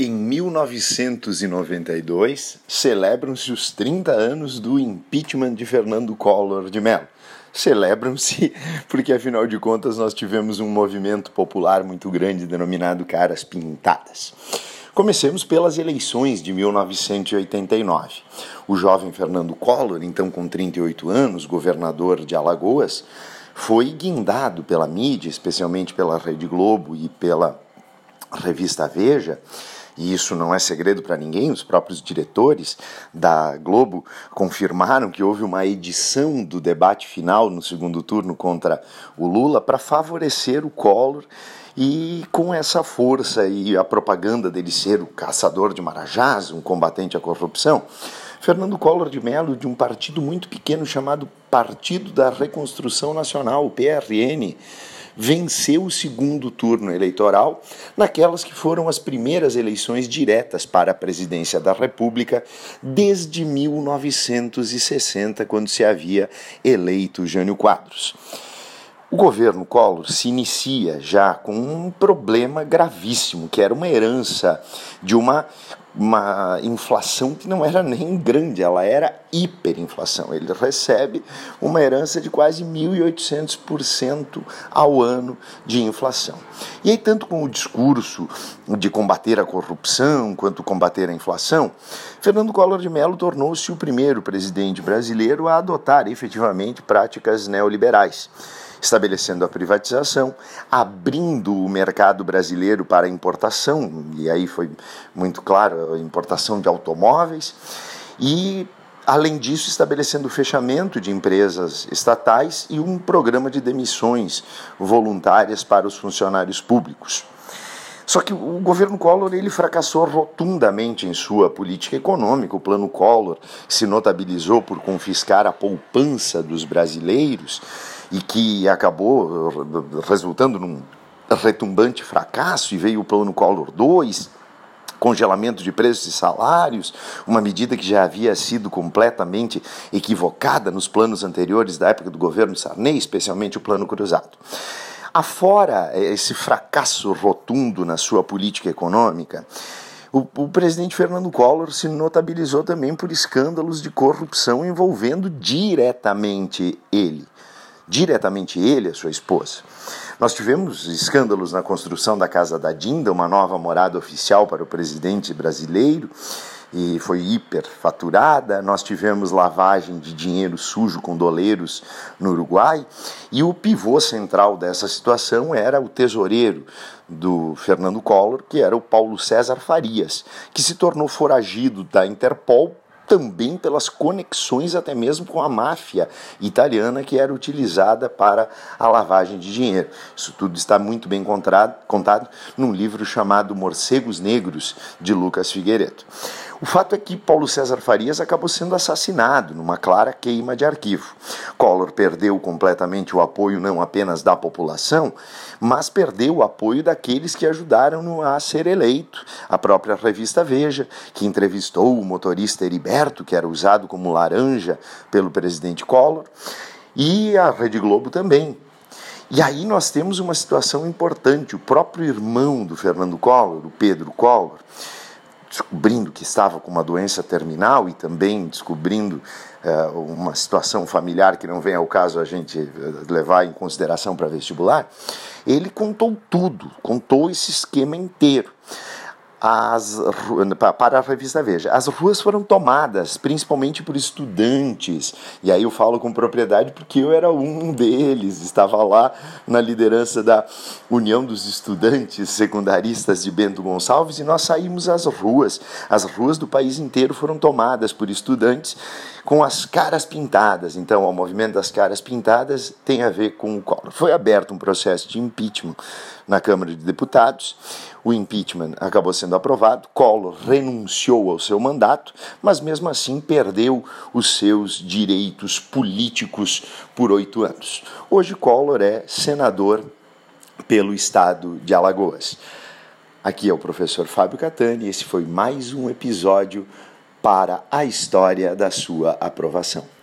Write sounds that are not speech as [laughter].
Em 1992, celebram-se os 30 anos do impeachment de Fernando Collor de Mello. Celebram-se [laughs] porque, afinal de contas, nós tivemos um movimento popular muito grande denominado Caras Pintadas. Comecemos pelas eleições de 1989. O jovem Fernando Collor, então com 38 anos, governador de Alagoas, foi guindado pela mídia, especialmente pela Rede Globo e pela revista Veja, e isso não é segredo para ninguém, os próprios diretores da Globo confirmaram que houve uma edição do debate final no segundo turno contra o Lula para favorecer o Collor e com essa força e a propaganda dele ser o caçador de marajás, um combatente à corrupção, Fernando Collor de Mello, de um partido muito pequeno chamado Partido da Reconstrução Nacional, o PRN, venceu o segundo turno eleitoral naquelas que foram as primeiras eleições diretas para a presidência da República desde 1960, quando se havia eleito Jânio Quadros. O governo Collor se inicia já com um problema gravíssimo, que era uma herança de uma, uma inflação que não era nem grande, ela era hiperinflação. Ele recebe uma herança de quase 1.800% ao ano de inflação. E aí, tanto com o discurso de combater a corrupção quanto combater a inflação, Fernando Collor de Mello tornou-se o primeiro presidente brasileiro a adotar efetivamente práticas neoliberais estabelecendo a privatização, abrindo o mercado brasileiro para importação, e aí foi muito claro a importação de automóveis, e além disso, estabelecendo o fechamento de empresas estatais e um programa de demissões voluntárias para os funcionários públicos. Só que o governo Collor ele fracassou rotundamente em sua política econômica. O plano Collor se notabilizou por confiscar a poupança dos brasileiros e que acabou resultando num retumbante fracasso e veio o plano Collor 2, congelamento de preços e salários, uma medida que já havia sido completamente equivocada nos planos anteriores da época do governo Sarney, especialmente o plano cruzado. Afora esse fracasso rotundo na sua política econômica, o, o, presidente Fernando Collor se notabilizou também por escândalos de corrupção envolvendo diretamente ele diretamente ele a sua esposa. Nós tivemos escândalos na construção da Casa da Dinda, uma nova morada oficial para o presidente brasileiro, e foi hiperfaturada. Nós tivemos lavagem de dinheiro sujo com doleiros no Uruguai, e o pivô central dessa situação era o tesoureiro do Fernando Collor, que era o Paulo César Farias, que se tornou foragido da Interpol também pelas conexões até mesmo com a máfia italiana que era utilizada para a lavagem de dinheiro. Isso tudo está muito bem contado, contado num livro chamado Morcegos Negros, de Lucas Figueiredo. O fato é que Paulo César Farias acabou sendo assassinado numa clara queima de arquivo. Collor perdeu completamente o apoio não apenas da população, mas perdeu o apoio daqueles que ajudaram-no a ser eleito. A própria revista Veja, que entrevistou o motorista Heriberto, que era usado como laranja pelo presidente Collor, e a Rede Globo também, e aí nós temos uma situação importante. O próprio irmão do Fernando Collor, o Pedro Collor, descobrindo que estava com uma doença terminal e também descobrindo uh, uma situação familiar que não vem ao caso a gente eh, levar em consideração para vestibular, ele contou tudo, contou esse esquema inteiro as, para a revista Veja. As ruas foram tomadas principalmente por estudantes, e aí eu falo com propriedade porque eu era um deles, estava lá na liderança da União dos Estudantes Secundaristas de Bento Gonçalves e nós saímos às ruas. As ruas do país inteiro foram tomadas por estudantes com as caras pintadas. Então, o movimento das caras pintadas tem a ver com o Collor. Foi aberto um processo de impeachment na Câmara de Deputados. O impeachment acabou sendo aprovado. Collor renunciou ao seu mandato, mas mesmo assim perdeu os seus direitos políticos por oito anos. Hoje, Collor é senador pelo estado de Alagoas. Aqui é o professor Fábio Catani e esse foi mais um episódio para a história da sua aprovação.